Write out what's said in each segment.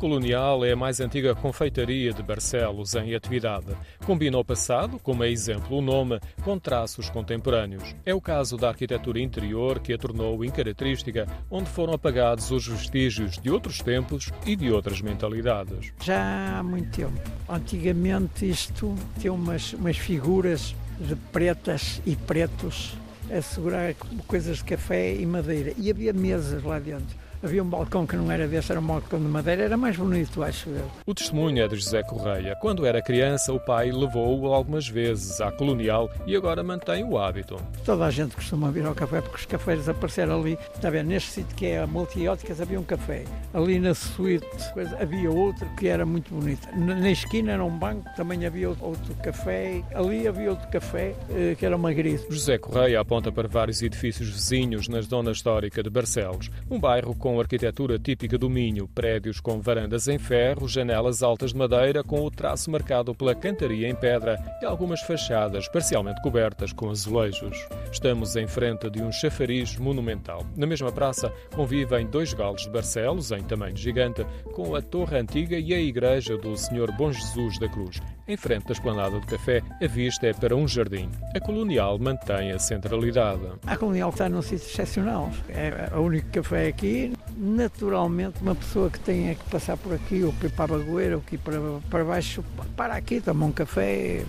Colonial é a mais antiga confeitaria de Barcelos em atividade. Combina o passado, como é exemplo o nome, com traços contemporâneos. É o caso da arquitetura interior que a tornou incaracterística, onde foram apagados os vestígios de outros tempos e de outras mentalidades. Já há muito tempo. Antigamente isto tinha umas, umas figuras de pretas e pretos a segurar coisas de café e madeira. E havia mesas lá dentro. Havia um balcão que não era desse, era um balcão de madeira, era mais bonito, acho eu. O testemunho é de José Correia. Quando era criança, o pai levou-o algumas vezes à colonial e agora mantém o hábito. Toda a gente costuma vir ao café porque os cafés desapareceram ali. Está bem, neste sítio que é a Multióticas havia um café. Ali na suíte coisa, havia outro que era muito bonito. Na esquina era um banco, também havia outro café. Ali havia outro café eh, que era uma grise. José Correia aponta para vários edifícios vizinhos na zona histórica de Barcelos, um bairro com com arquitetura típica do Minho, prédios com varandas em ferro, janelas altas de madeira com o traço marcado pela cantaria em pedra e algumas fachadas parcialmente cobertas com azulejos. Estamos em frente de um chafariz monumental. Na mesma praça convivem dois galos de Barcelos, em tamanho gigante, com a torre antiga e a igreja do Senhor Bom Jesus da Cruz. Em frente da esplanada do café, a vista é para um jardim. A colonial mantém a centralidade. A colonial está num sítio excepcional. É o único café aqui naturalmente uma pessoa que tenha que passar por aqui, ou para a Bagoeira, ou aqui para, para baixo, para aqui, toma um café,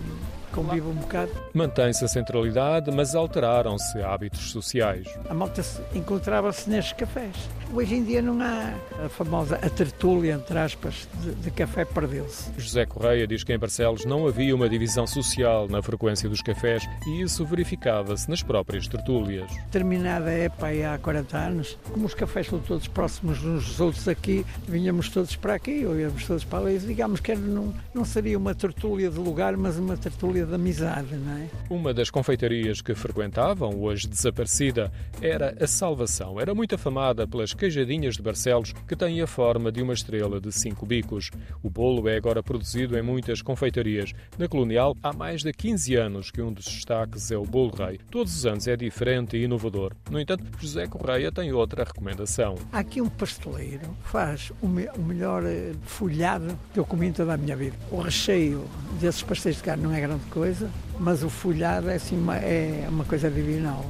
convive um bocado. Mantém-se a centralidade, mas alteraram-se hábitos sociais. A malta encontrava-se nestes cafés. Hoje em dia não há a famosa a tertúlia, entre aspas, de, de café perdeu-se. José Correia diz que em Barcelos não havia uma divisão social na frequência dos cafés e isso verificava-se nas próprias tertúlias. Terminada a época há 40 anos, como os cafés são todos próximos uns dos outros aqui, vinhamos todos para aqui, ou íamos todos para ali, digamos que não, não seria uma tertúlia de lugar, mas uma tertúlia de amizade, não é? Uma das confeitarias que frequentavam, hoje desaparecida, era a Salvação. Era muito afamada pelas queijadinhas de Barcelos, que têm a forma de uma estrela de cinco bicos. O bolo é agora produzido em muitas confeitarias. Na Colonial, há mais de 15 anos que um dos destaques é o bolo rei. Todos os anos é diferente e inovador. No entanto, José Correia tem outra recomendação. Há aqui um pasteleiro que faz o, me o melhor eh, folhado que eu comi em toda a minha vida. O recheio desses pastéis de carne não é grande coisa, mas o folhado é, assim, uma, é uma coisa divinal.